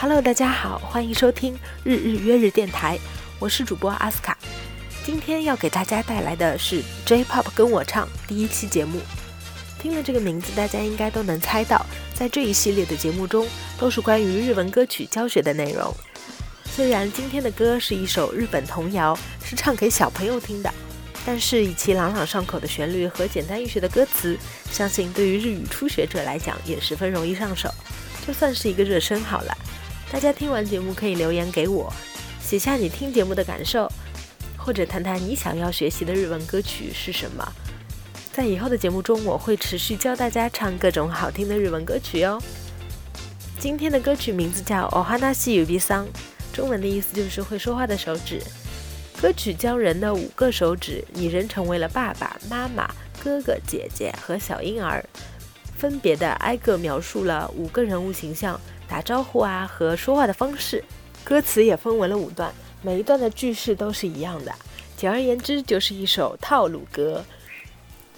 Hello，大家好，欢迎收听日日约日电台，我是主播阿斯卡，今天要给大家带来的是 J-pop 跟我唱第一期节目。听了这个名字，大家应该都能猜到，在这一系列的节目中都是关于日文歌曲教学的内容。虽然今天的歌是一首日本童谣，是唱给小朋友听的，但是以其朗朗上口的旋律和简单易学的歌词，相信对于日语初学者来讲也十分容易上手，就算是一个热身好了。大家听完节目可以留言给我，写下你听节目的感受，或者谈谈你想要学习的日文歌曲是什么。在以后的节目中，我会持续教大家唱各种好听的日文歌曲哟。今天的歌曲名字叫《オハナシユビサン》，中文的意思就是会说话的手指。歌曲教人的五个手指，拟人成为了爸爸妈妈、哥哥姐姐和小婴儿，分别的挨个描述了五个人物形象。打招呼啊和说话的方式，歌词也分为了五段，每一段的句式都是一样的。简而言之，就是一首套路歌。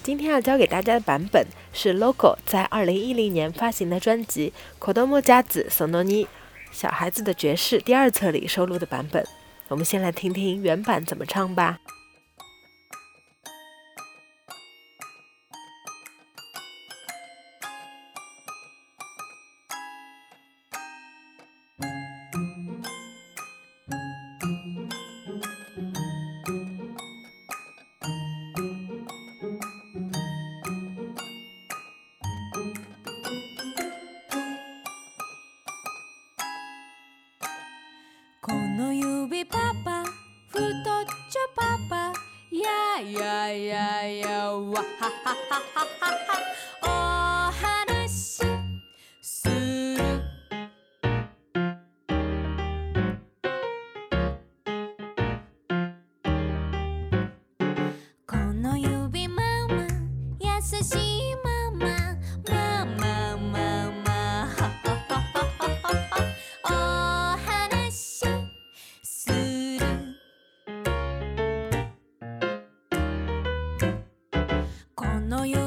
今天要教给大家的版本是 l o g o 在2010年发行的专辑《Kodomo j 子 Sononi》小孩子的爵士第二册里收录的版本。我们先来听听原版怎么唱吧。yeah, yeah, yeah, yeah, ha, ha, ha, ha, ha, ha, oh. no yo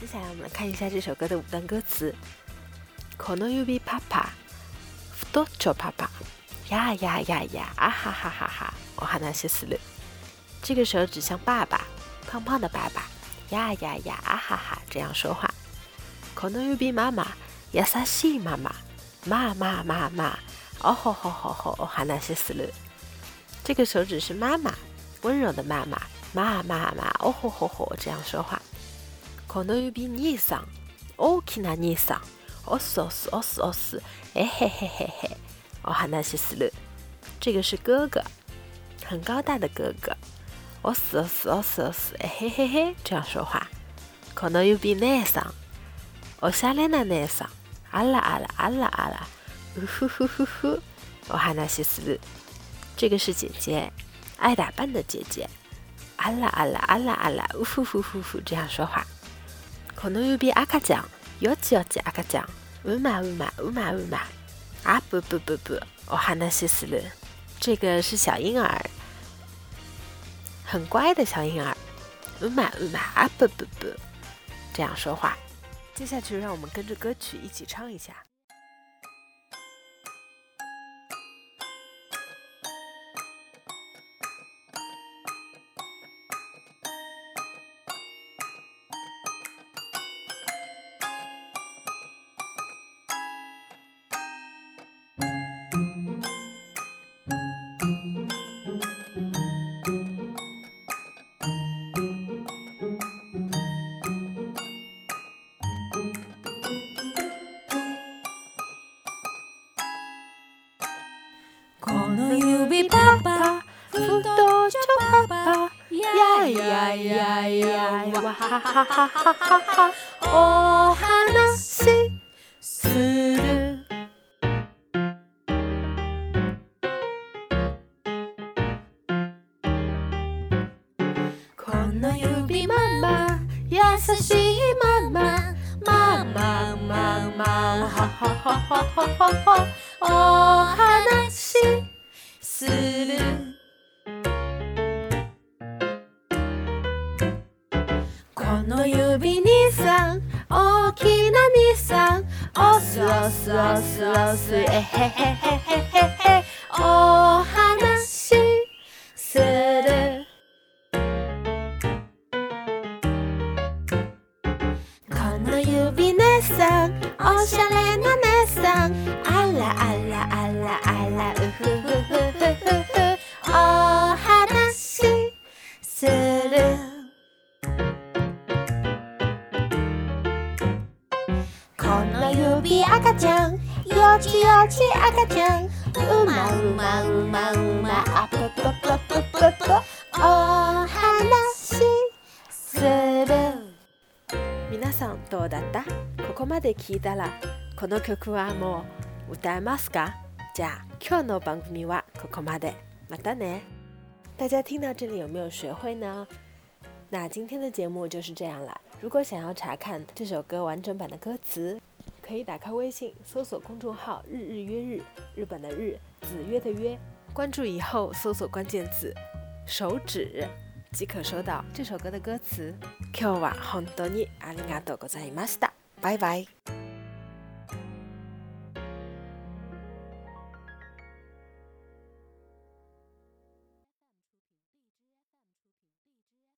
接下来我们来看一下这首歌的五段歌词。この指パパ、ふ多ちょパパ、呀呀呀，啊哈哈哈哈，我哈那些する。这个手指像爸爸，胖胖的爸爸，呀呀呀，啊哈哈，这样说话。この指ママ、優しいママ、妈妈妈，哦吼吼吼吼，我哈那些する。这个手指是妈妈，温柔的妈妈，妈妈妈，哦吼吼吼，这样说话。この指姉さん、大きな姉さん、オスオスオスオス、えへへへへお話しする。这个是哥哥，很高大的哥哥。オスオスオスオス、えへへへ、这样说话。この指姪さん、おしゃれな姪さん、あらあらあらあら、うふふふふ、お話しする。这个是姐姐，爱打扮的姐姐。あらあらあらあら、うふふふふ、这样说话。可能有比阿卡酱，要几要几阿卡酱，唔嘛唔嘛唔嘛唔嘛，阿不不不不，我还能西死了。这个是小婴儿，很乖的小婴儿，唔嘛唔嘛阿不不不，这样说话。接下去让我们跟着歌曲一起唱一下。の指パパふちょパパやいやいやいやいわはははははお話するこの指ママ優しいママママママははははははおすおすおすえへへへへへおはなしするこの指ねさんおしゃれなこの指赤ちゃんよちよち赤ちゃんうまうまうまうまあぷぷぷぷぷぷお話する皆さんどうだったここまで聞いたらこの曲はもう歌えますかじゃあ今日の番組はここまでまたね大家听到这里有没有学会呢？那今天的节目就是这样了。如果想要查看这首歌完整版的歌词，可以打开微信，搜索公众号“日日约日”，日本的日，子约的约，关注以后搜索关键词“手指”，即可收到这首歌的歌词。は本当にありがとうございました。拜拜。